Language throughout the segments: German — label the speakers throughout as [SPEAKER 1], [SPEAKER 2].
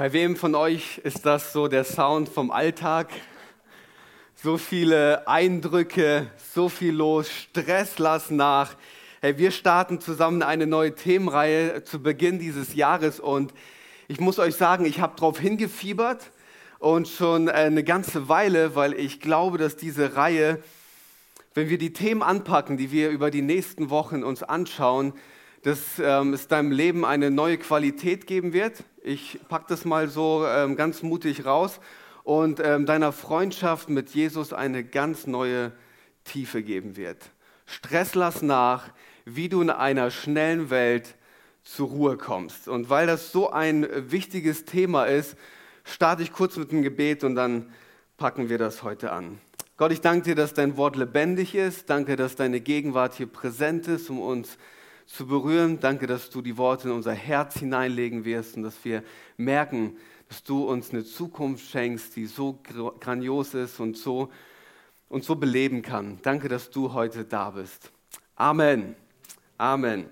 [SPEAKER 1] Bei wem von euch ist das so der Sound vom Alltag? So viele Eindrücke, so viel los, Stress lass nach. Hey, wir starten zusammen eine neue Themenreihe zu Beginn dieses Jahres und ich muss euch sagen, ich habe darauf hingefiebert und schon eine ganze Weile, weil ich glaube, dass diese Reihe, wenn wir die Themen anpacken, die wir über die nächsten Wochen uns anschauen, dass ähm, es deinem Leben eine neue Qualität geben wird. Ich packe das mal so ähm, ganz mutig raus und ähm, deiner Freundschaft mit Jesus eine ganz neue Tiefe geben wird. Stress lass nach, wie du in einer schnellen Welt zur Ruhe kommst. Und weil das so ein wichtiges Thema ist, starte ich kurz mit dem Gebet und dann packen wir das heute an. Gott, ich danke dir, dass dein Wort lebendig ist. Danke, dass deine Gegenwart hier präsent ist, um uns zu zu berühren. Danke, dass du die Worte in unser Herz hineinlegen wirst und dass wir merken, dass du uns eine Zukunft schenkst, die so grandios ist und so, und so beleben kann. Danke, dass du heute da bist. Amen. Amen.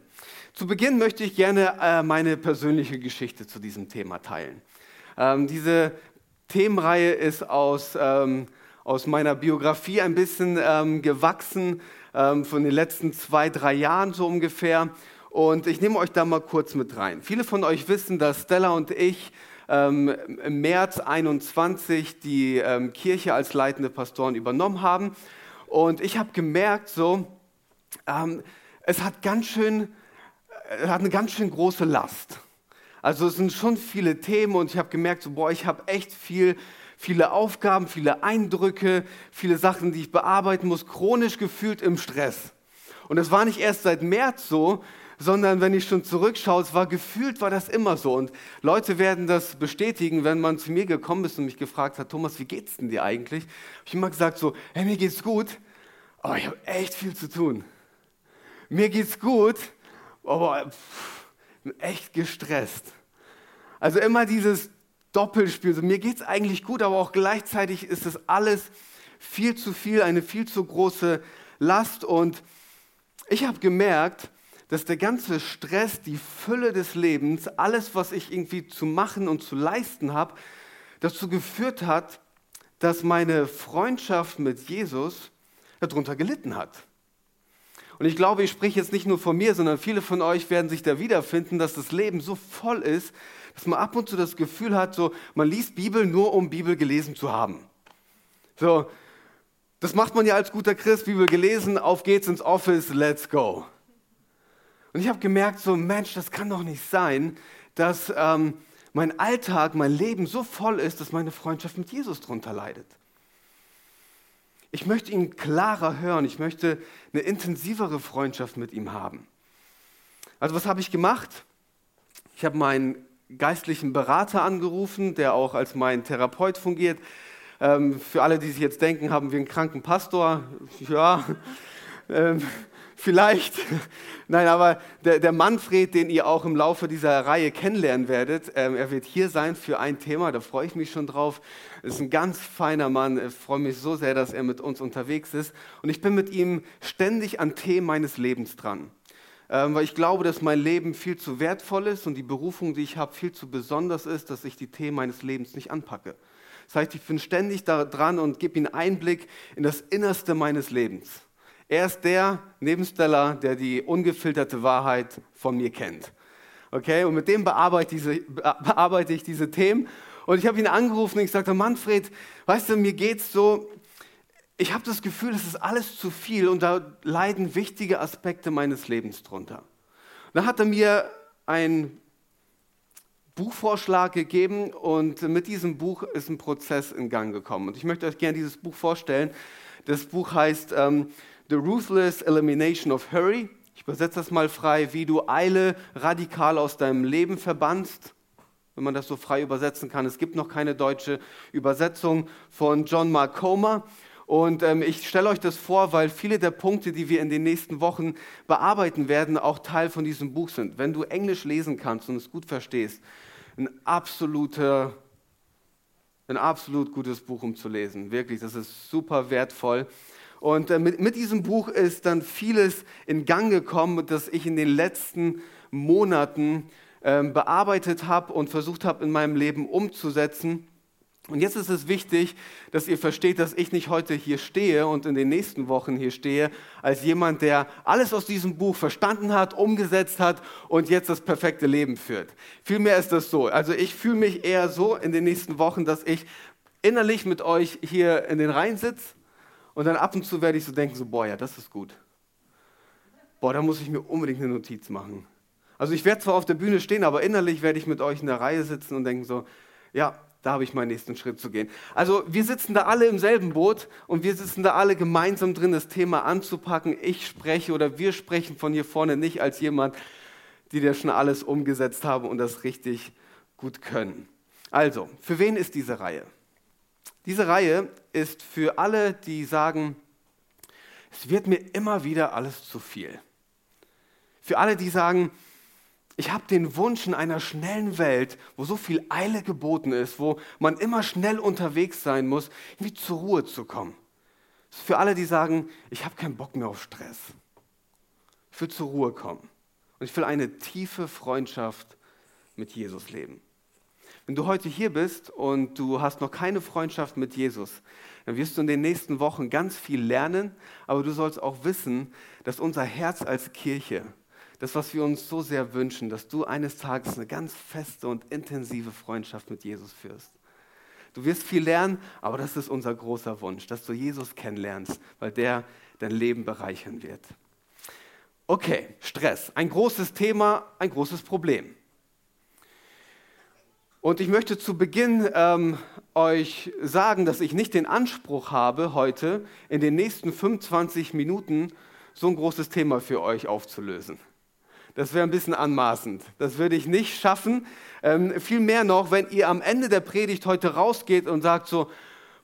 [SPEAKER 1] Zu Beginn möchte ich gerne äh, meine persönliche Geschichte zu diesem Thema teilen. Ähm, diese Themenreihe ist aus, ähm, aus meiner Biografie ein bisschen ähm, gewachsen ähm, von den letzten zwei, drei Jahren so ungefähr. Und ich nehme euch da mal kurz mit rein. Viele von euch wissen, dass Stella und ich ähm, im März 21 die ähm, Kirche als leitende Pastoren übernommen haben. Und ich habe gemerkt, so, ähm, es hat ganz schön, äh, hat eine ganz schön große Last. Also es sind schon viele Themen und ich habe gemerkt, so, boah, ich habe echt viel viele Aufgaben, viele Eindrücke, viele Sachen, die ich bearbeiten muss, chronisch gefühlt im Stress. Und das war nicht erst seit März so, sondern wenn ich schon zurückschaue, es war gefühlt, war das immer so. Und Leute werden das bestätigen, wenn man zu mir gekommen ist und mich gefragt hat, Thomas, wie geht's denn dir eigentlich? Hab ich immer gesagt so, hey, mir geht's gut, aber ich habe echt viel zu tun. Mir geht's gut, aber pff, echt gestresst. Also immer dieses Doppelspiel. So, mir geht es eigentlich gut, aber auch gleichzeitig ist es alles viel zu viel, eine viel zu große Last. Und ich habe gemerkt, dass der ganze Stress, die Fülle des Lebens, alles, was ich irgendwie zu machen und zu leisten habe, dazu geführt hat, dass meine Freundschaft mit Jesus darunter gelitten hat. Und ich glaube, ich spreche jetzt nicht nur von mir, sondern viele von euch werden sich da wiederfinden, dass das Leben so voll ist, dass man ab und zu das Gefühl hat, so, man liest Bibel nur, um Bibel gelesen zu haben. So, das macht man ja als guter Christ, Bibel gelesen, auf geht's ins Office, let's go. Und ich habe gemerkt, so Mensch, das kann doch nicht sein, dass ähm, mein Alltag, mein Leben so voll ist, dass meine Freundschaft mit Jesus darunter leidet. Ich möchte ihn klarer hören, ich möchte eine intensivere Freundschaft mit ihm haben. Also was habe ich gemacht? Ich habe meinen geistlichen Berater angerufen, der auch als mein Therapeut fungiert. Ähm, für alle, die sich jetzt denken, haben wir einen kranken Pastor? Ja, ähm, vielleicht. Nein, aber der, der, Manfred, den ihr auch im Laufe dieser Reihe kennenlernen werdet, ähm, er wird hier sein für ein Thema, da freue ich mich schon drauf. Ist ein ganz feiner Mann, ich freue mich so sehr, dass er mit uns unterwegs ist. Und ich bin mit ihm ständig an Themen meines Lebens dran ähm, weil ich glaube, dass mein Leben viel zu wertvoll ist und die Berufung, die ich habe, viel zu besonders ist, dass ich die Themen meines Lebens nicht anpacke. Das heißt, ich bin ständig da dran und gebe ihm Einblick in das Innerste meines Lebens. Er ist der, neben Stella, der die ungefilterte Wahrheit von mir kennt. Okay, und mit dem bearbeite, diese, bearbeite ich diese Themen. Und ich habe ihn angerufen und ich sagte, Manfred, weißt du, mir geht's so, ich habe das Gefühl, es ist alles zu viel und da leiden wichtige Aspekte meines Lebens drunter. Da hat er mir einen Buchvorschlag gegeben und mit diesem Buch ist ein Prozess in Gang gekommen. Und ich möchte euch gerne dieses Buch vorstellen. Das Buch heißt ähm, The Ruthless Elimination of Hurry. Ich übersetze das mal frei, wie du Eile radikal aus deinem Leben verbannst. wenn man das so frei übersetzen kann. Es gibt noch keine deutsche Übersetzung von John Mark Comer. Und ähm, ich stelle euch das vor, weil viele der Punkte, die wir in den nächsten Wochen bearbeiten werden, auch Teil von diesem Buch sind. Wenn du Englisch lesen kannst und es gut verstehst, ein absoluter, ein absolut gutes Buch, um zu lesen. Wirklich, das ist super wertvoll. Und äh, mit, mit diesem Buch ist dann vieles in Gang gekommen, das ich in den letzten Monaten äh, bearbeitet habe und versucht habe, in meinem Leben umzusetzen. Und jetzt ist es wichtig, dass ihr versteht, dass ich nicht heute hier stehe und in den nächsten Wochen hier stehe, als jemand, der alles aus diesem Buch verstanden hat, umgesetzt hat und jetzt das perfekte Leben führt. Vielmehr ist das so. Also ich fühle mich eher so in den nächsten Wochen, dass ich innerlich mit euch hier in den Reihen sitze und dann ab und zu werde ich so denken, so, boah, ja, das ist gut. Boah, da muss ich mir unbedingt eine Notiz machen. Also ich werde zwar auf der Bühne stehen, aber innerlich werde ich mit euch in der Reihe sitzen und denken so, ja, da habe ich meinen nächsten Schritt zu gehen. Also wir sitzen da alle im selben Boot und wir sitzen da alle gemeinsam drin, das Thema anzupacken. Ich spreche oder wir sprechen von hier vorne nicht als jemand, die da schon alles umgesetzt haben und das richtig gut können. Also, für wen ist diese Reihe? Diese Reihe ist für alle, die sagen, es wird mir immer wieder alles zu viel. Für alle, die sagen, ich habe den Wunsch in einer schnellen Welt, wo so viel Eile geboten ist, wo man immer schnell unterwegs sein muss, irgendwie zur Ruhe zu kommen. Das ist für alle, die sagen, ich habe keinen Bock mehr auf Stress. Ich will zur Ruhe kommen. Und ich will eine tiefe Freundschaft mit Jesus leben. Wenn du heute hier bist und du hast noch keine Freundschaft mit Jesus, dann wirst du in den nächsten Wochen ganz viel lernen, aber du sollst auch wissen, dass unser Herz als Kirche das, was wir uns so sehr wünschen, dass du eines Tages eine ganz feste und intensive Freundschaft mit Jesus führst. Du wirst viel lernen, aber das ist unser großer Wunsch, dass du Jesus kennenlernst, weil der dein Leben bereichern wird. Okay, Stress, ein großes Thema, ein großes Problem. Und ich möchte zu Beginn ähm, euch sagen, dass ich nicht den Anspruch habe, heute in den nächsten 25 Minuten so ein großes Thema für euch aufzulösen. Das wäre ein bisschen anmaßend. Das würde ich nicht schaffen. Ähm, viel mehr noch, wenn ihr am Ende der Predigt heute rausgeht und sagt so,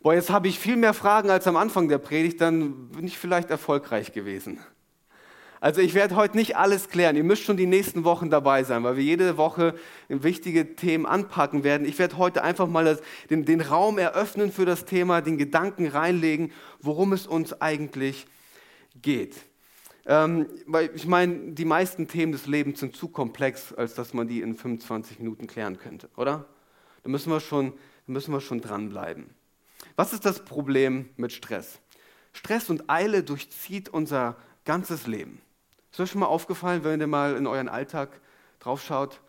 [SPEAKER 1] boah, jetzt habe ich viel mehr Fragen als am Anfang der Predigt, dann bin ich vielleicht erfolgreich gewesen. Also ich werde heute nicht alles klären. Ihr müsst schon die nächsten Wochen dabei sein, weil wir jede Woche wichtige Themen anpacken werden. Ich werde heute einfach mal das, den, den Raum eröffnen für das Thema, den Gedanken reinlegen, worum es uns eigentlich geht. Ähm, weil ich meine, die meisten Themen des Lebens sind zu komplex, als dass man die in 25 Minuten klären könnte, oder? Da müssen wir schon, müssen wir schon dranbleiben. Was ist das Problem mit Stress? Stress und Eile durchzieht unser ganzes Leben. Ist euch schon mal aufgefallen, wenn ihr mal in euren Alltag draufschaut?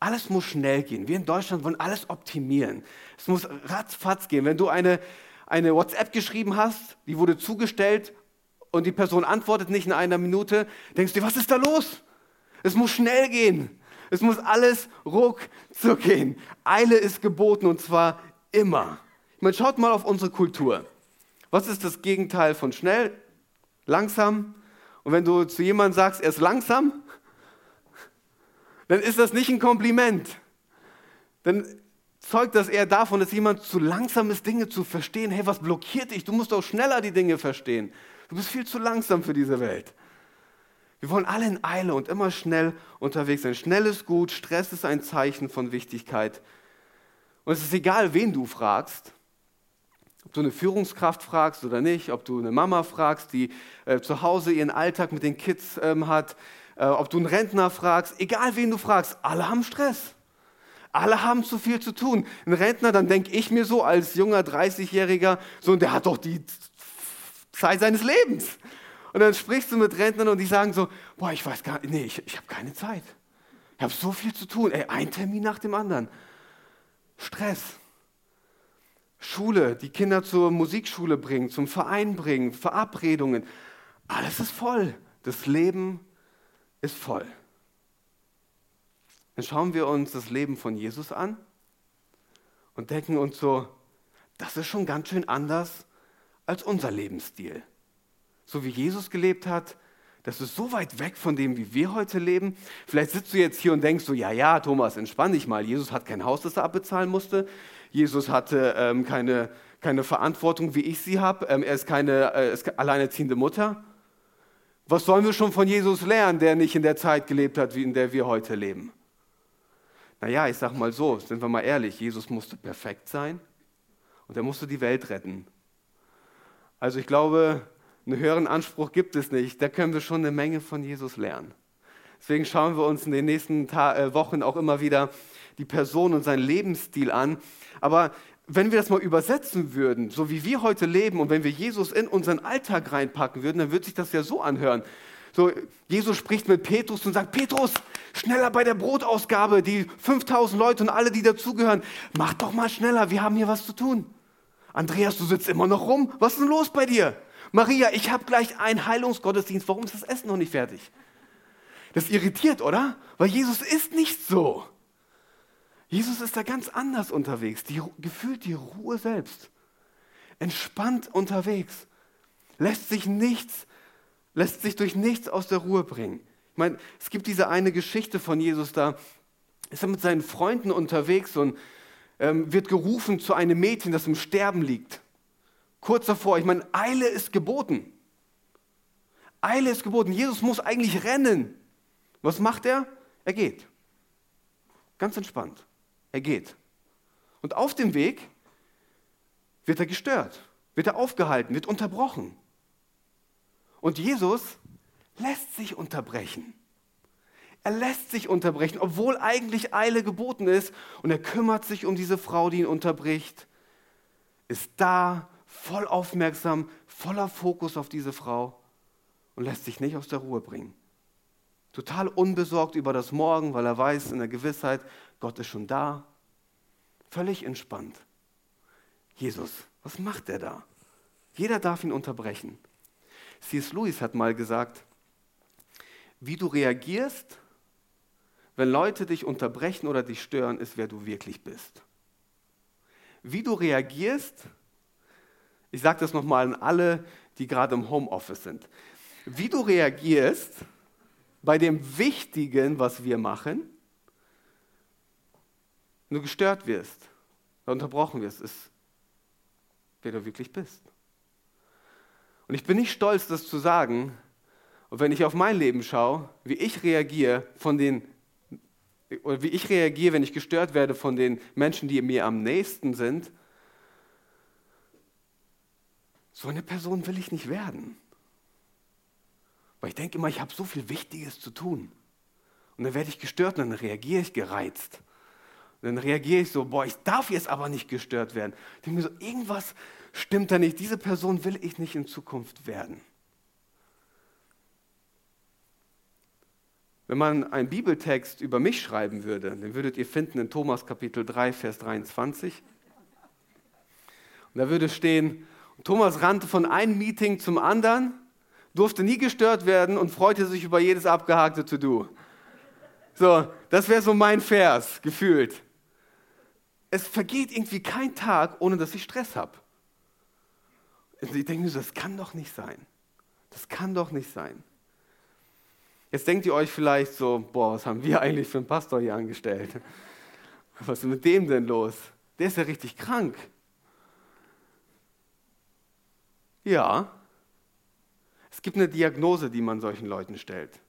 [SPEAKER 1] Alles muss schnell gehen. Wir in Deutschland wollen alles optimieren. Es muss ratzfatz gehen. Wenn du eine, eine WhatsApp geschrieben hast, die wurde zugestellt und die Person antwortet nicht in einer Minute, denkst du, was ist da los? Es muss schnell gehen. Es muss alles ruckzuck gehen. Eile ist geboten und zwar immer. Ich meine, schaut mal auf unsere Kultur. Was ist das Gegenteil von schnell? Langsam. Und wenn du zu jemandem sagst, er ist langsam, dann ist das nicht ein Kompliment. Dann zeugt das eher davon, dass jemand zu langsam ist, Dinge zu verstehen. Hey, was blockiert dich? Du musst doch schneller die Dinge verstehen. Du bist viel zu langsam für diese Welt. Wir wollen alle in Eile und immer schnell unterwegs sein. Schnell ist gut, Stress ist ein Zeichen von Wichtigkeit. Und es ist egal, wen du fragst, ob du eine Führungskraft fragst oder nicht, ob du eine Mama fragst, die äh, zu Hause ihren Alltag mit den Kids ähm, hat, äh, ob du einen Rentner fragst, egal wen du fragst, alle haben Stress. Alle haben zu viel zu tun. Ein Rentner, dann denke ich mir so als junger 30-Jähriger, so, der hat doch die Zeit seines Lebens. Und dann sprichst du mit Rentnern und die sagen so, boah, ich weiß gar nicht, nee, ich, ich habe keine Zeit. Ich habe so viel zu tun. Ey, ein Termin nach dem anderen. Stress. Schule, die Kinder zur Musikschule bringen, zum Verein bringen, Verabredungen. Alles ist voll. Das Leben ist voll. Dann schauen wir uns das Leben von Jesus an und denken uns so, das ist schon ganz schön anders als unser Lebensstil. So wie Jesus gelebt hat, Das ist so weit weg von dem, wie wir heute leben. Vielleicht sitzt du jetzt hier und denkst so, ja, ja, Thomas, entspann dich mal. Jesus hat kein Haus, das er abbezahlen musste. Jesus hatte ähm, keine, keine Verantwortung, wie ich sie habe. Ähm, er ist keine äh, ist alleinerziehende Mutter. Was sollen wir schon von Jesus lernen, der nicht in der Zeit gelebt hat, wie in der wir heute leben? Naja, ich sag mal so, sind wir mal ehrlich, Jesus musste perfekt sein und er musste die Welt retten. Also ich glaube, einen höheren Anspruch gibt es nicht. Da können wir schon eine Menge von Jesus lernen. Deswegen schauen wir uns in den nächsten Ta äh, Wochen auch immer wieder die Person und seinen Lebensstil an. Aber wenn wir das mal übersetzen würden, so wie wir heute leben und wenn wir Jesus in unseren Alltag reinpacken würden, dann würde sich das ja so anhören. So, Jesus spricht mit Petrus und sagt, Petrus, schneller bei der Brotausgabe, die 5000 Leute und alle, die dazugehören, mach doch mal schneller, wir haben hier was zu tun. Andreas, du sitzt immer noch rum, was ist denn los bei dir? Maria, ich habe gleich einen Heilungsgottesdienst, warum ist das Essen noch nicht fertig? Das irritiert, oder? Weil Jesus ist nicht so. Jesus ist da ganz anders unterwegs, die, gefühlt die Ruhe selbst. Entspannt unterwegs, lässt sich nichts, lässt sich durch nichts aus der Ruhe bringen. Ich meine, es gibt diese eine Geschichte von Jesus, da ist er mit seinen Freunden unterwegs und ähm, wird gerufen zu einem Mädchen, das im Sterben liegt. Kurz davor, ich meine, Eile ist geboten. Eile ist geboten. Jesus muss eigentlich rennen. Was macht er? Er geht. Ganz entspannt. Er geht. Und auf dem Weg wird er gestört, wird er aufgehalten, wird unterbrochen. Und Jesus lässt sich unterbrechen. Er lässt sich unterbrechen, obwohl eigentlich Eile geboten ist. Und er kümmert sich um diese Frau, die ihn unterbricht, ist da, voll aufmerksam, voller Fokus auf diese Frau und lässt sich nicht aus der Ruhe bringen. Total unbesorgt über das Morgen, weil er weiß in der Gewissheit, Gott ist schon da. Völlig entspannt. Jesus, was macht er da? Jeder darf ihn unterbrechen. C.S. Lewis hat mal gesagt, wie du reagierst, wenn Leute dich unterbrechen oder dich stören, ist, wer du wirklich bist. Wie du reagierst, ich sage das nochmal an alle, die gerade im Homeoffice sind. Wie du reagierst bei dem Wichtigen, was wir machen, du gestört wirst, unterbrochen wirst, ist, wer du wirklich bist. Und ich bin nicht stolz, das zu sagen. Und wenn ich auf mein Leben schaue, wie ich reagiere von den oder wie ich reagiere, wenn ich gestört werde von den Menschen, die mir am nächsten sind, so eine Person will ich nicht werden. Weil ich denke immer, ich habe so viel Wichtiges zu tun. Und dann werde ich gestört und dann reagiere ich gereizt. Und dann reagiere ich so, boah, ich darf jetzt aber nicht gestört werden. Ich denke mir so, irgendwas stimmt da nicht. Diese Person will ich nicht in Zukunft werden. Wenn man einen Bibeltext über mich schreiben würde, den würdet ihr finden in Thomas Kapitel 3, Vers 23. Und da würde stehen, Thomas rannte von einem Meeting zum anderen, durfte nie gestört werden und freute sich über jedes abgehakte To-Do. So, das wäre so mein Vers, gefühlt. Es vergeht irgendwie kein Tag, ohne dass ich Stress habe. Also ich denke mir so, das kann doch nicht sein. Das kann doch nicht sein. Jetzt denkt ihr euch vielleicht so, boah, was haben wir eigentlich für einen Pastor hier angestellt? Was ist mit dem denn los? Der ist ja richtig krank. Ja, es gibt eine Diagnose, die man solchen Leuten stellt.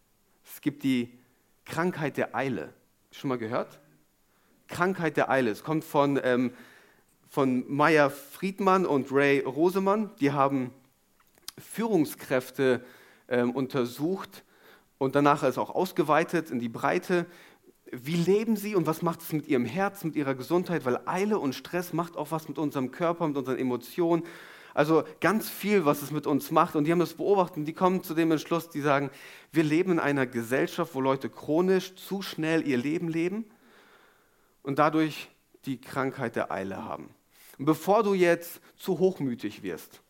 [SPEAKER 1] Es gibt die Krankheit der Eile. Schon mal gehört? Krankheit der Eile. Es kommt von, ähm, von Meyer Friedmann und Ray Rosemann. Die haben Führungskräfte ähm, untersucht und danach ist auch ausgeweitet in die Breite. Wie leben sie und was macht es mit ihrem Herz, mit ihrer Gesundheit? Weil Eile und Stress macht auch was mit unserem Körper, mit unseren Emotionen. Also ganz viel, was es mit uns macht. Und die haben das beobachtet und die kommen zu dem Entschluss, die sagen, wir leben in einer Gesellschaft, wo Leute chronisch zu schnell ihr Leben leben und dadurch die Krankheit der Eile haben. Und bevor du jetzt zu hochmütig wirst,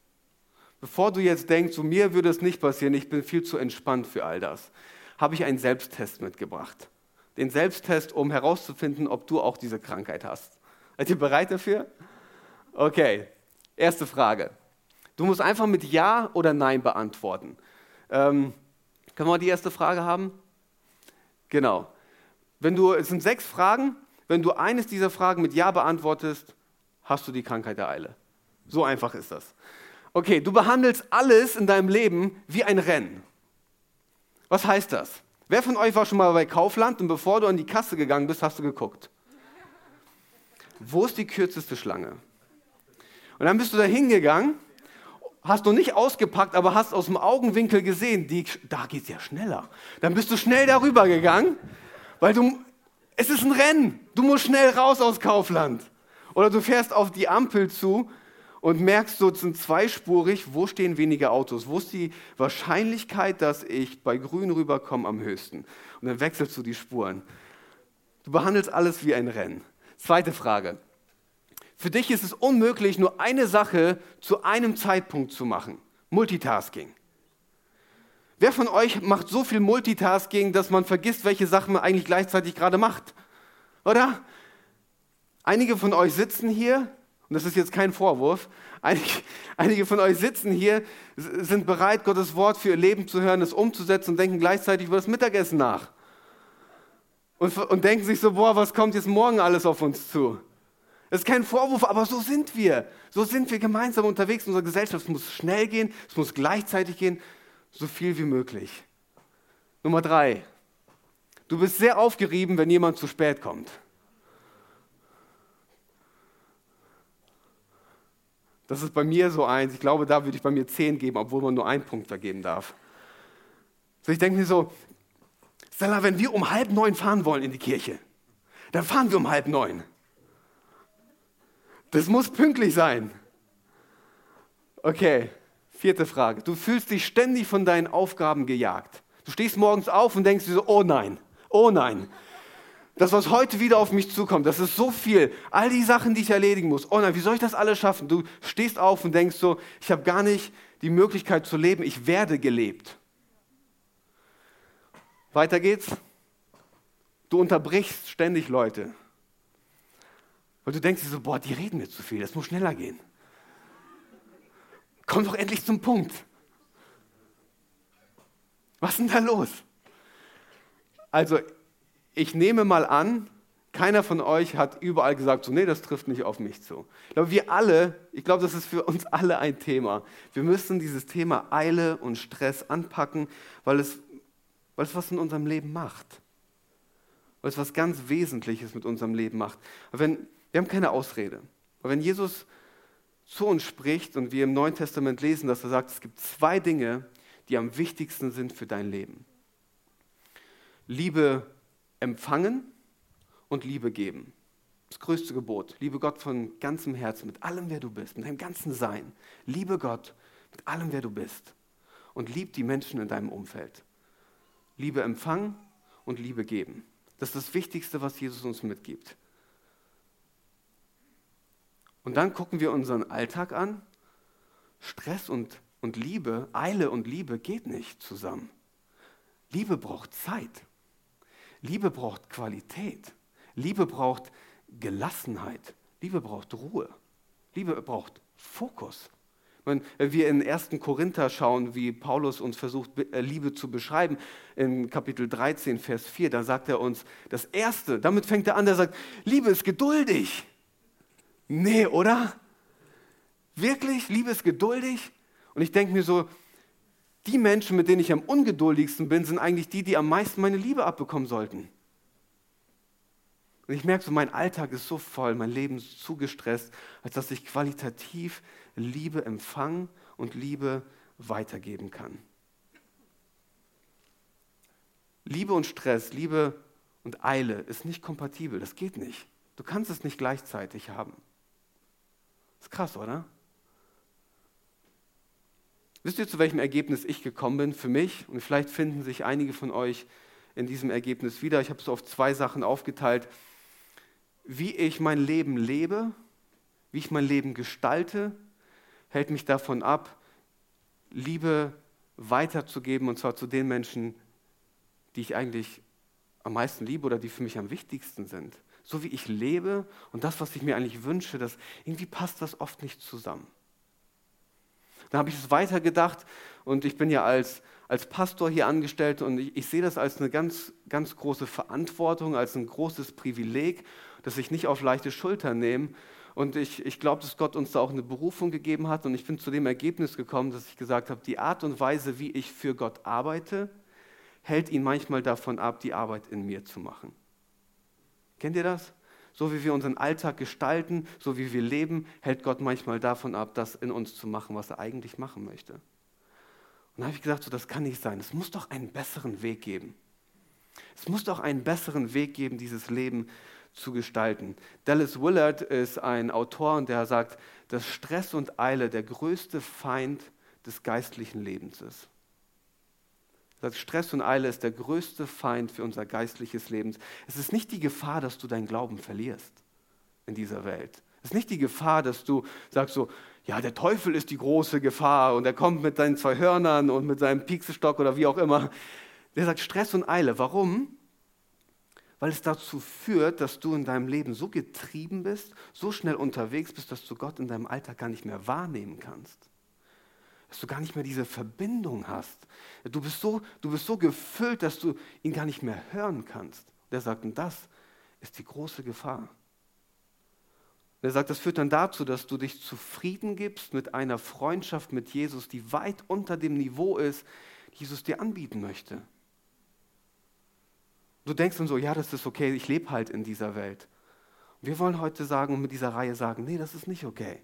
[SPEAKER 1] bevor du jetzt denkst, zu mir würde es nicht passieren, ich bin viel zu entspannt für all das, habe ich einen Selbsttest mitgebracht. Den Selbsttest, um herauszufinden, ob du auch diese Krankheit hast. Seid ihr bereit dafür? Okay, Erste Frage. Du musst einfach mit Ja oder Nein beantworten. Ähm, Können wir die erste Frage haben? Genau. Wenn du, es sind sechs Fragen. Wenn du eines dieser Fragen mit Ja beantwortest, hast du die Krankheit der Eile. So einfach ist das. Okay, du behandelst alles in deinem Leben wie ein Rennen. Was heißt das? Wer von euch war schon mal bei Kaufland und bevor du an die Kasse gegangen bist, hast du geguckt? Wo ist die kürzeste Schlange? Und dann bist du da hingegangen, hast du nicht ausgepackt, aber hast aus dem Augenwinkel gesehen, die, da geht es ja schneller. Dann bist du schnell darüber gegangen, weil du, es ist ein Rennen. Du musst schnell raus aus Kaufland. Oder du fährst auf die Ampel zu und merkst, so sind zweispurig, wo stehen weniger Autos? Wo ist die Wahrscheinlichkeit, dass ich bei grün rüberkomme am höchsten? Und dann wechselst du die Spuren. Du behandelst alles wie ein Rennen. Zweite Frage. Für dich ist es unmöglich, nur eine Sache zu einem Zeitpunkt zu machen. Multitasking. Wer von euch macht so viel Multitasking, dass man vergisst, welche Sachen man eigentlich gleichzeitig gerade macht? Oder? Einige von euch sitzen hier und das ist jetzt kein Vorwurf, einige, einige, von euch sitzen hier, sind bereit, Gottes Wort für ihr Leben zu hören, es umzusetzen und denken gleichzeitig über das Mittagessen nach. Und, und denken sich so, boah, was kommt jetzt morgen alles auf uns zu? Das ist kein Vorwurf, aber so sind wir. So sind wir gemeinsam unterwegs in unserer Gesellschaft. Es muss schnell gehen, es muss gleichzeitig gehen, so viel wie möglich. Nummer drei. Du bist sehr aufgerieben, wenn jemand zu spät kommt. Das ist bei mir so eins. Ich glaube, da würde ich bei mir zehn geben, obwohl man nur einen Punkt vergeben darf. So, ich denke mir so, Stella, wenn wir um halb neun fahren wollen in die Kirche, dann fahren wir um halb neun. Das muss pünktlich sein. Okay, vierte Frage. Du fühlst dich ständig von deinen Aufgaben gejagt. Du stehst morgens auf und denkst dir so, oh nein, oh nein, das, was heute wieder auf mich zukommt, das ist so viel. All die Sachen, die ich erledigen muss. Oh nein, wie soll ich das alles schaffen? Du stehst auf und denkst so, ich habe gar nicht die Möglichkeit zu leben, ich werde gelebt. Weiter geht's. Du unterbrichst ständig Leute. Weil du denkst dir so, boah, die reden mir zu viel, das muss schneller gehen. Komm doch endlich zum Punkt. Was ist denn da los? Also, ich nehme mal an, keiner von euch hat überall gesagt, so, nee, das trifft nicht auf mich zu. Ich glaube, wir alle, ich glaube, das ist für uns alle ein Thema. Wir müssen dieses Thema Eile und Stress anpacken, weil es, weil es was in unserem Leben macht. Weil es was ganz Wesentliches mit unserem Leben macht. Wenn, wir haben keine Ausrede. Aber wenn Jesus zu uns spricht und wir im Neuen Testament lesen, dass er sagt, es gibt zwei Dinge, die am wichtigsten sind für dein Leben. Liebe empfangen und Liebe geben. Das größte Gebot. Liebe Gott von ganzem Herzen, mit allem, wer du bist, mit deinem ganzen Sein. Liebe Gott mit allem, wer du bist. Und lieb die Menschen in deinem Umfeld. Liebe empfangen und Liebe geben. Das ist das Wichtigste, was Jesus uns mitgibt. Und dann gucken wir unseren Alltag an. Stress und, und Liebe, Eile und Liebe geht nicht zusammen. Liebe braucht Zeit. Liebe braucht Qualität. Liebe braucht Gelassenheit. Liebe braucht Ruhe. Liebe braucht Fokus. Wenn wir in 1. Korinther schauen, wie Paulus uns versucht, äh, Liebe zu beschreiben, in Kapitel 13, Vers 4, da sagt er uns das Erste, damit fängt er an, der sagt, Liebe ist geduldig. Nee, oder? Wirklich? Liebe ist geduldig? Und ich denke mir so, die Menschen, mit denen ich am ungeduldigsten bin, sind eigentlich die, die am meisten meine Liebe abbekommen sollten. Und ich merke so, mein Alltag ist so voll, mein Leben ist zu gestresst, als dass ich qualitativ Liebe empfangen und Liebe weitergeben kann. Liebe und Stress, Liebe und Eile ist nicht kompatibel, das geht nicht. Du kannst es nicht gleichzeitig haben. Ist krass, oder? Wisst ihr, zu welchem Ergebnis ich gekommen bin für mich? Und vielleicht finden sich einige von euch in diesem Ergebnis wieder. Ich habe es auf zwei Sachen aufgeteilt. Wie ich mein Leben lebe, wie ich mein Leben gestalte, hält mich davon ab, Liebe weiterzugeben, und zwar zu den Menschen, die ich eigentlich am meisten liebe oder die für mich am wichtigsten sind. So wie ich lebe und das, was ich mir eigentlich wünsche, das, irgendwie passt das oft nicht zusammen. Dann habe ich es weitergedacht und ich bin ja als als Pastor hier angestellt und ich, ich, sehe das als eine ganz, ganz große Verantwortung, als ein großes Privileg, das ich nicht auf leichte Schultern nehme. Und ich, ich glaube, dass Gott uns da auch eine Berufung gegeben hat. Und ich bin zu dem Ergebnis gekommen, dass ich gesagt habe, die Art und Weise, wie ich für Gott arbeite, hält ihn manchmal davon ab, die Arbeit in mir zu machen. Kennt ihr das? So wie wir unseren Alltag gestalten, so wie wir leben, hält Gott manchmal davon ab, das in uns zu machen, was er eigentlich machen möchte. Und da habe ich gesagt, so, das kann nicht sein. Es muss doch einen besseren Weg geben. Es muss doch einen besseren Weg geben, dieses Leben zu gestalten. Dallas Willard ist ein Autor und der sagt, dass Stress und Eile der größte Feind des geistlichen Lebens ist. Sagt, Stress und Eile ist der größte Feind für unser geistliches Leben. Es ist nicht die Gefahr, dass du deinen Glauben verlierst in dieser Welt. Es ist nicht die Gefahr, dass du sagst so, ja, der Teufel ist die große Gefahr und er kommt mit seinen zwei Hörnern und mit seinem Pieksestock oder wie auch immer. Der sagt Stress und Eile. Warum? Weil es dazu führt, dass du in deinem Leben so getrieben bist, so schnell unterwegs bist, dass du Gott in deinem Alltag gar nicht mehr wahrnehmen kannst. Dass du gar nicht mehr diese Verbindung hast. Du bist so, du bist so gefüllt, dass du ihn gar nicht mehr hören kannst. Der sagt, und das ist die große Gefahr. Er sagt, das führt dann dazu, dass du dich zufrieden gibst mit einer Freundschaft mit Jesus, die weit unter dem Niveau ist, Jesus dir anbieten möchte. Du denkst dann so, ja, das ist okay, ich lebe halt in dieser Welt. Und wir wollen heute sagen und mit dieser Reihe sagen, nee, das ist nicht okay.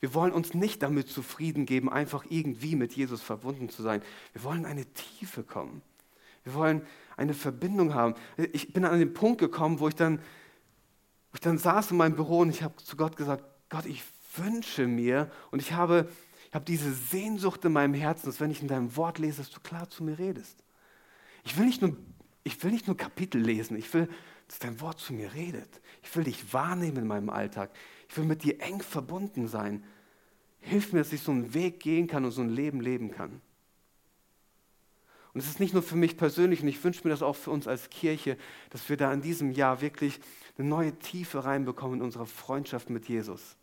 [SPEAKER 1] Wir wollen uns nicht damit zufrieden geben, einfach irgendwie mit Jesus verbunden zu sein. Wir wollen eine Tiefe kommen. Wir wollen eine Verbindung haben. Ich bin an den Punkt gekommen, wo ich dann ich dann saß in meinem Büro und ich habe zu Gott gesagt, Gott, ich wünsche mir und ich habe, ich habe diese Sehnsucht in meinem Herzen, dass wenn ich in deinem Wort lese, dass du klar zu mir redest. Ich will nicht nur, ich will nicht nur Kapitel lesen, ich will, dass dein Wort zu mir redet. Ich will dich wahrnehmen in meinem Alltag. Ich will mit dir eng verbunden sein. Hilf mir, dass ich so einen Weg gehen kann und so ein Leben leben kann. Und es ist nicht nur für mich persönlich, und ich wünsche mir das auch für uns als Kirche, dass wir da in diesem Jahr wirklich eine neue Tiefe reinbekommen in unsere Freundschaft mit Jesus.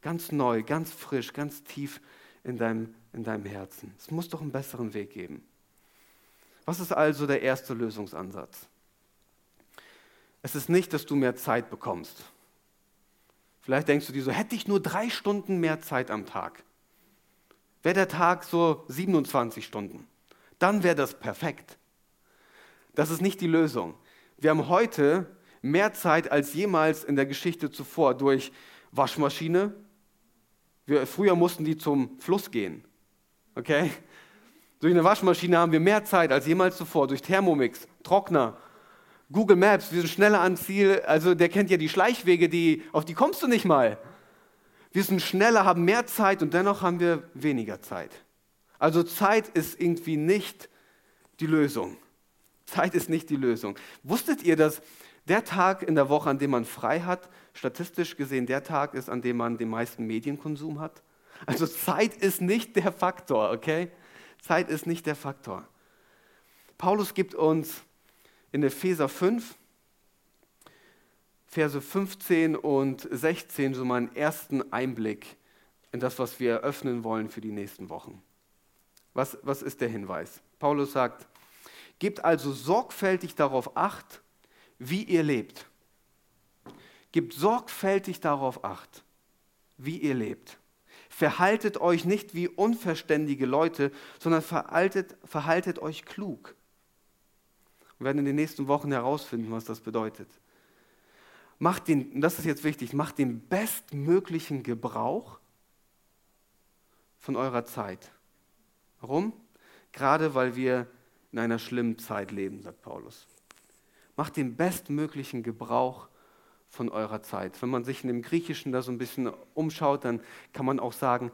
[SPEAKER 1] Ganz neu, ganz frisch, ganz tief in deinem, in deinem Herzen. Es muss doch einen besseren Weg geben. Was ist also der erste Lösungsansatz? Es ist nicht, dass du mehr Zeit bekommst. Vielleicht denkst du dir so, hätte ich nur drei Stunden mehr Zeit am Tag, wäre der Tag so 27 Stunden, dann wäre das perfekt. Das ist nicht die Lösung. Wir haben heute mehr Zeit als jemals in der Geschichte zuvor durch Waschmaschine. Wir, früher mussten die zum Fluss gehen. Okay? Durch eine Waschmaschine haben wir mehr Zeit als jemals zuvor. Durch Thermomix, Trockner, Google Maps, wir sind schneller ans Ziel. Also der kennt ja die Schleichwege, die, auf die kommst du nicht mal. Wir sind schneller, haben mehr Zeit und dennoch haben wir weniger Zeit. Also Zeit ist irgendwie nicht die Lösung. Zeit ist nicht die Lösung. Wusstet ihr, dass der Tag in der Woche, an dem man frei hat, statistisch gesehen der Tag ist, an dem man den meisten Medienkonsum hat? Also Zeit ist nicht der Faktor, okay? Zeit ist nicht der Faktor. Paulus gibt uns in Epheser 5, Verse 15 und 16 so mal einen ersten Einblick in das, was wir eröffnen wollen für die nächsten Wochen. Was, was ist der Hinweis? Paulus sagt, Gebt also sorgfältig darauf acht, wie ihr lebt. Gebt sorgfältig darauf acht, wie ihr lebt. Verhaltet euch nicht wie unverständige Leute, sondern verhaltet, verhaltet euch klug. Wir werden in den nächsten Wochen herausfinden, was das bedeutet. Macht den, das ist jetzt wichtig, macht den bestmöglichen Gebrauch von eurer Zeit. Warum? Gerade weil wir in einer schlimmen Zeit leben, sagt Paulus. Macht den bestmöglichen Gebrauch von eurer Zeit. Wenn man sich in dem Griechischen da so ein bisschen umschaut, dann kann man auch sagen,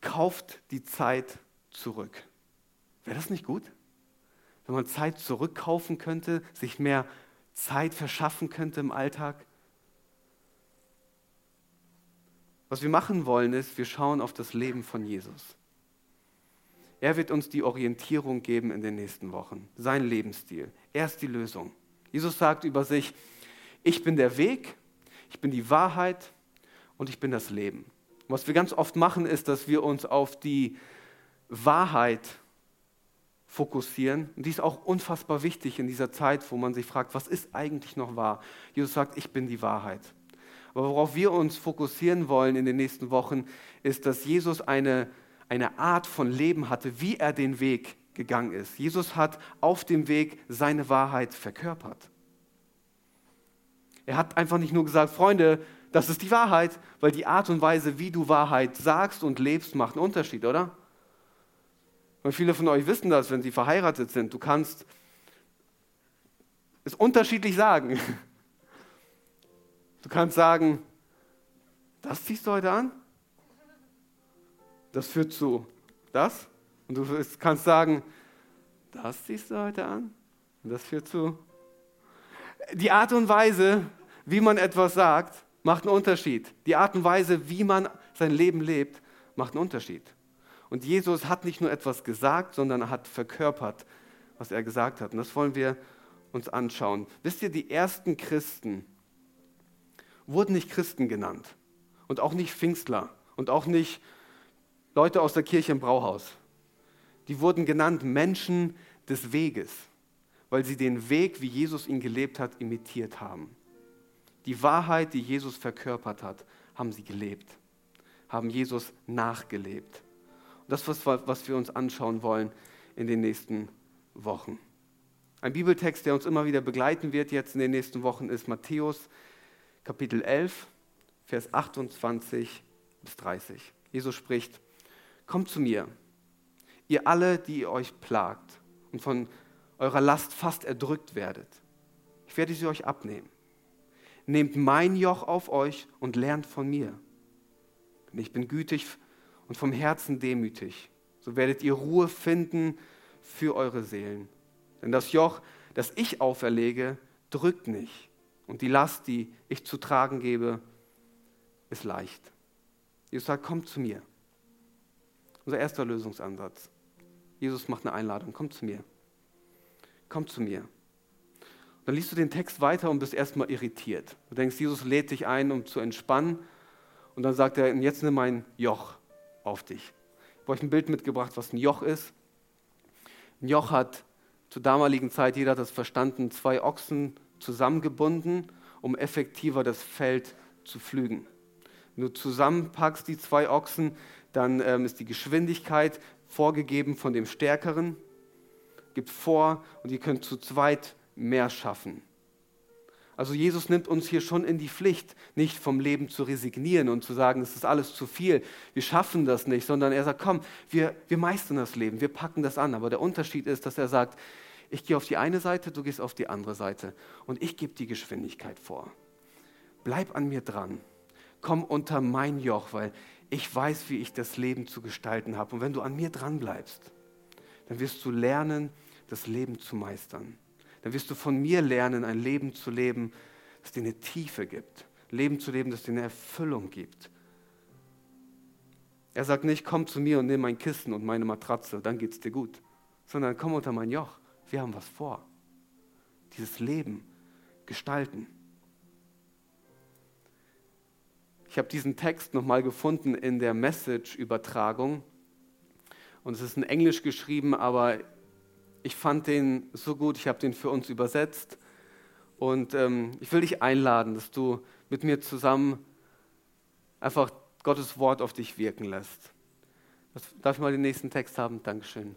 [SPEAKER 1] kauft die Zeit zurück. Wäre das nicht gut? Wenn man Zeit zurückkaufen könnte, sich mehr Zeit verschaffen könnte im Alltag? Was wir machen wollen, ist, wir schauen auf das Leben von Jesus. Er wird uns die Orientierung geben in den nächsten Wochen, sein Lebensstil. Er ist die Lösung. Jesus sagt über sich, ich bin der Weg, ich bin die Wahrheit und ich bin das Leben. Was wir ganz oft machen, ist, dass wir uns auf die, Wahrheit fokussieren. Und die ist auch unfassbar wichtig in dieser Zeit, wo man sich fragt, was ist eigentlich noch wahr? Jesus sagt, ich bin die Wahrheit. Aber worauf wir uns fokussieren wollen in den nächsten Wochen, ist, dass Jesus eine, eine Art von Leben hatte, wie er den Weg gegangen ist. Jesus hat auf dem Weg seine Wahrheit verkörpert. Er hat einfach nicht nur gesagt, Freunde, das ist die Wahrheit, weil die Art und Weise, wie du Wahrheit sagst und lebst, macht einen Unterschied, oder? Weil viele von euch wissen das, wenn sie verheiratet sind. Du kannst es unterschiedlich sagen. Du kannst sagen, das ziehst du heute an? Das führt zu das. Und du kannst sagen, das ziehst du heute an? Und das führt zu. Die Art und Weise, wie man etwas sagt, macht einen Unterschied. Die Art und Weise, wie man sein Leben lebt, macht einen Unterschied. Und Jesus hat nicht nur etwas gesagt, sondern er hat verkörpert, was er gesagt hat. Und das wollen wir uns anschauen. Wisst ihr, die ersten Christen wurden nicht Christen genannt und auch nicht Pfingstler und auch nicht Leute aus der Kirche im Brauhaus. Die wurden genannt Menschen des Weges, weil sie den Weg, wie Jesus ihn gelebt hat, imitiert haben. Die Wahrheit, die Jesus verkörpert hat, haben sie gelebt, haben Jesus nachgelebt. Das ist was, was wir uns anschauen wollen in den nächsten Wochen. Ein Bibeltext, der uns immer wieder begleiten wird jetzt in den nächsten Wochen, ist Matthäus Kapitel 11, Vers 28 bis 30. Jesus spricht, kommt zu mir, ihr alle, die ihr euch plagt und von eurer Last fast erdrückt werdet. Ich werde sie euch abnehmen. Nehmt mein Joch auf euch und lernt von mir. Ich bin gütig und vom Herzen demütig. So werdet ihr Ruhe finden für eure Seelen. Denn das Joch, das ich auferlege, drückt nicht und die Last, die ich zu tragen gebe, ist leicht. Jesus sagt, kommt zu mir. Unser erster Lösungsansatz. Jesus macht eine Einladung, kommt zu mir. Kommt zu mir. Dann liest du den Text weiter und bist erstmal irritiert. Du denkst, Jesus lädt dich ein, um zu entspannen. Und dann sagt er, jetzt nimm mein Joch auf dich. Ich habe euch ein Bild mitgebracht, was ein Joch ist. Ein Joch hat zur damaligen Zeit, jeder hat das verstanden, zwei Ochsen zusammengebunden, um effektiver das Feld zu pflügen. Wenn du zusammenpackst die zwei Ochsen, dann ähm, ist die Geschwindigkeit vorgegeben von dem Stärkeren, gibt vor und ihr könnt zu zweit mehr schaffen. Also Jesus nimmt uns hier schon in die Pflicht, nicht vom Leben zu resignieren und zu sagen, es ist alles zu viel, wir schaffen das nicht, sondern er sagt, komm, wir, wir meistern das Leben, wir packen das an. Aber der Unterschied ist, dass er sagt, ich gehe auf die eine Seite, du gehst auf die andere Seite und ich gebe die Geschwindigkeit vor. Bleib an mir dran. Komm unter mein Joch, weil ich weiß, wie ich das Leben zu gestalten habe. Und wenn du an mir dran bleibst, dann wirst du lernen, das Leben zu meistern. Dann wirst du von mir lernen, ein Leben zu leben, das dir eine Tiefe gibt. Leben zu leben, das dir eine Erfüllung gibt. Er sagt nicht, komm zu mir und nimm mein Kissen und meine Matratze, dann geht es dir gut. Sondern komm unter mein Joch. Wir haben was vor. Dieses Leben gestalten. Ich habe diesen Text nochmal gefunden in der Message-Übertragung. Und es ist in Englisch geschrieben, aber ich fand den so gut, ich habe den für uns übersetzt. Und ähm, ich will dich einladen, dass du mit mir zusammen einfach Gottes Wort auf dich wirken lässt. Darf ich mal den nächsten Text haben? Dankeschön.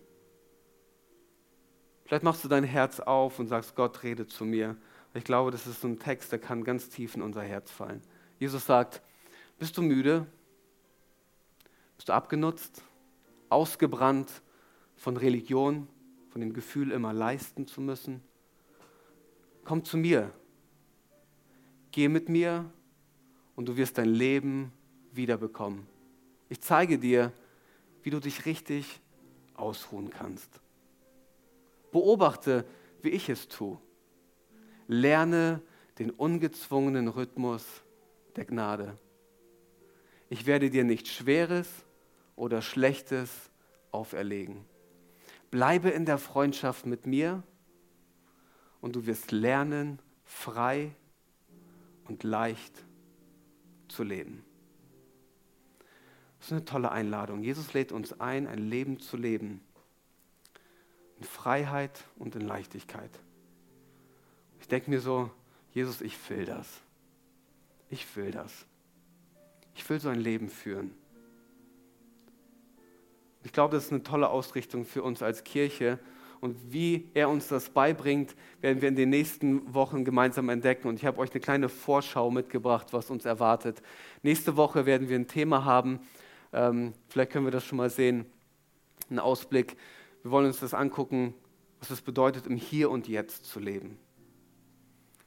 [SPEAKER 1] Vielleicht machst du dein Herz auf und sagst, Gott rede zu mir. Ich glaube, das ist so ein Text, der kann ganz tief in unser Herz fallen. Jesus sagt, bist du müde? Bist du abgenutzt? Ausgebrannt von Religion, von dem Gefühl, immer leisten zu müssen? Komm zu mir. Geh mit mir und du wirst dein Leben wiederbekommen. Ich zeige dir, wie du dich richtig ausruhen kannst. Beobachte, wie ich es tue. Lerne den ungezwungenen Rhythmus der Gnade. Ich werde dir nichts Schweres oder Schlechtes auferlegen. Bleibe in der Freundschaft mit mir und du wirst lernen, frei und leicht zu leben. Das ist eine tolle Einladung. Jesus lädt uns ein, ein Leben zu leben. In Freiheit und in Leichtigkeit. Ich denke mir so, Jesus, ich will das. Ich will das. Ich will so ein Leben führen. Ich glaube, das ist eine tolle Ausrichtung für uns als Kirche. Und wie er uns das beibringt, werden wir in den nächsten Wochen gemeinsam entdecken. Und ich habe euch eine kleine Vorschau mitgebracht, was uns erwartet. Nächste Woche werden wir ein Thema haben. Ähm, vielleicht können wir das schon mal sehen. Ein Ausblick. Wir wollen uns das angucken, was es bedeutet, im Hier und Jetzt zu leben.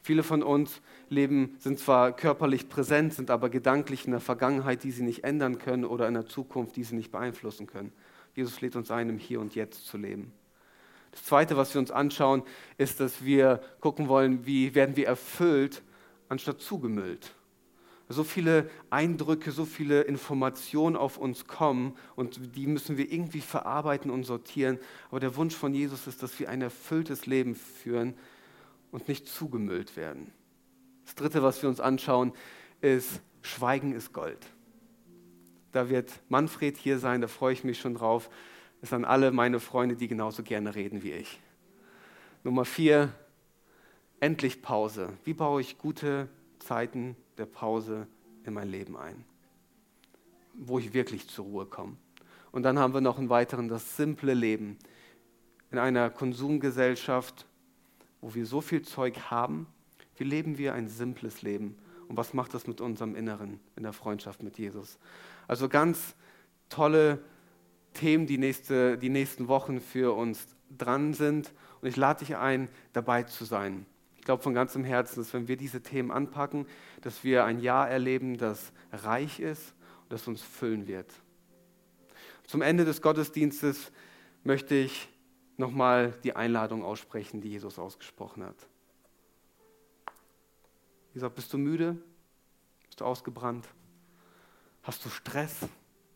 [SPEAKER 1] Viele von uns leben, sind zwar körperlich präsent, sind aber gedanklich in der Vergangenheit, die sie nicht ändern können oder in der Zukunft, die sie nicht beeinflussen können. Jesus lädt uns ein, im Hier und Jetzt zu leben. Das Zweite, was wir uns anschauen, ist, dass wir gucken wollen, wie werden wir erfüllt, anstatt zugemüllt. So viele Eindrücke, so viele Informationen auf uns kommen und die müssen wir irgendwie verarbeiten und sortieren. Aber der Wunsch von Jesus ist, dass wir ein erfülltes Leben führen, und nicht zugemüllt werden. Das Dritte, was wir uns anschauen, ist Schweigen ist Gold. Da wird Manfred hier sein, da freue ich mich schon drauf. Das sind alle meine Freunde, die genauso gerne reden wie ich. Nummer vier, endlich Pause. Wie baue ich gute Zeiten der Pause in mein Leben ein? Wo ich wirklich zur Ruhe komme. Und dann haben wir noch einen weiteren, das simple Leben. In einer Konsumgesellschaft wo wir so viel Zeug haben, wie leben wir ein simples Leben? Und was macht das mit unserem Inneren in der Freundschaft mit Jesus? Also ganz tolle Themen, die, nächste, die nächsten Wochen für uns dran sind. Und ich lade dich ein, dabei zu sein. Ich glaube von ganzem Herzen, dass wenn wir diese Themen anpacken, dass wir ein Jahr erleben, das reich ist und das uns füllen wird. Zum Ende des Gottesdienstes möchte ich nochmal die Einladung aussprechen, die Jesus ausgesprochen hat. Wie gesagt, bist du müde? Bist du ausgebrannt? Hast du Stress?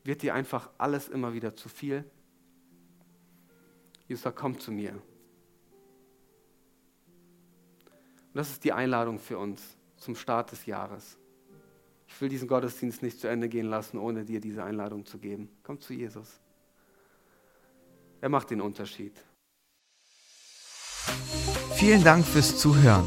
[SPEAKER 1] Wird dir einfach alles immer wieder zu viel? Jesus sagt, komm zu mir. Und das ist die Einladung für uns zum Start des Jahres. Ich will diesen Gottesdienst nicht zu Ende gehen lassen, ohne dir diese Einladung zu geben. Komm zu Jesus. Er macht den Unterschied.
[SPEAKER 2] Vielen Dank fürs Zuhören.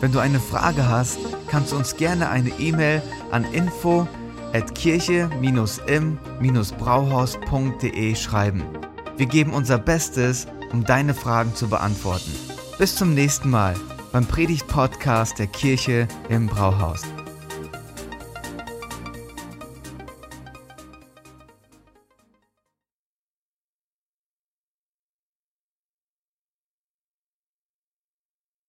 [SPEAKER 2] Wenn du eine Frage hast, kannst du uns gerne eine E-Mail an info at kirche-im-brauhaus.de schreiben. Wir geben unser Bestes, um deine Fragen zu beantworten. Bis zum nächsten Mal beim Predigt-Podcast der Kirche im Brauhaus.